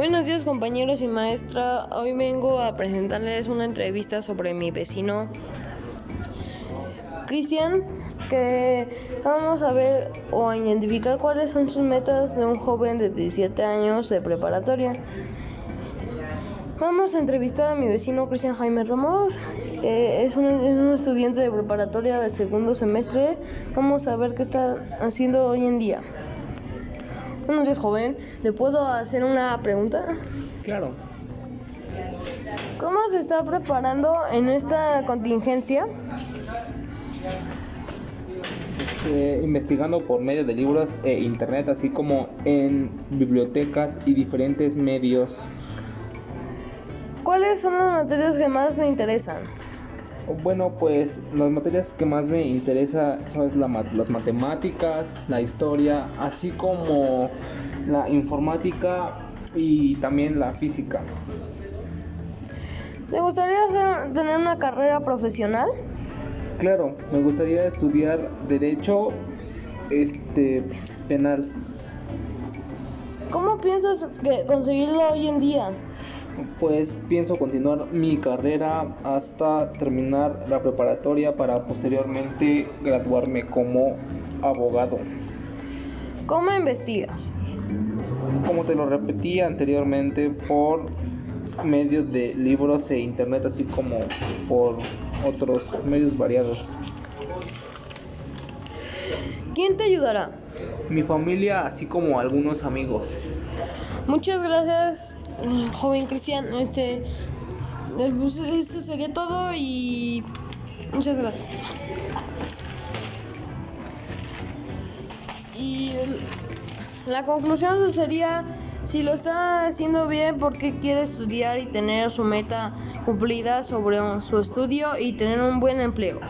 Buenos días compañeros y maestra. Hoy vengo a presentarles una entrevista sobre mi vecino Cristian, que vamos a ver o a identificar cuáles son sus metas de un joven de 17 años de preparatoria. Vamos a entrevistar a mi vecino Cristian Jaime Ramón, que es un, es un estudiante de preparatoria de segundo semestre. Vamos a ver qué está haciendo hoy en día. Buenos días, joven. ¿Le puedo hacer una pregunta? Claro, ¿Cómo se está preparando en esta contingencia? eh, investigando por medio de libros e internet, así como en bibliotecas y diferentes medios. ¿Cuáles son las materias que más le interesan? Bueno, pues las materias que más me interesa son las matemáticas, la historia, así como la informática y también la física. ¿Le gustaría hacer- tener una carrera profesional? Claro, me gustaría estudiar derecho este penal. ¿Cómo piensas que conseguirlo hoy en día? Pues pienso continuar mi carrera hasta terminar la preparatoria para posteriormente graduarme como abogado. ¿Cómo investigas? Como te lo repetí anteriormente, por medio de libros e internet, así como por otros medios variados. ¿Quién te ayudará? Mi familia, así como algunos amigos. Muchas gracias, joven Cristian. Este, pues, esto sería todo y muchas gracias. Y la conclusión sería, si lo está haciendo bien, porque quiere estudiar y tener su meta cumplida sobre su estudio y tener un buen empleo.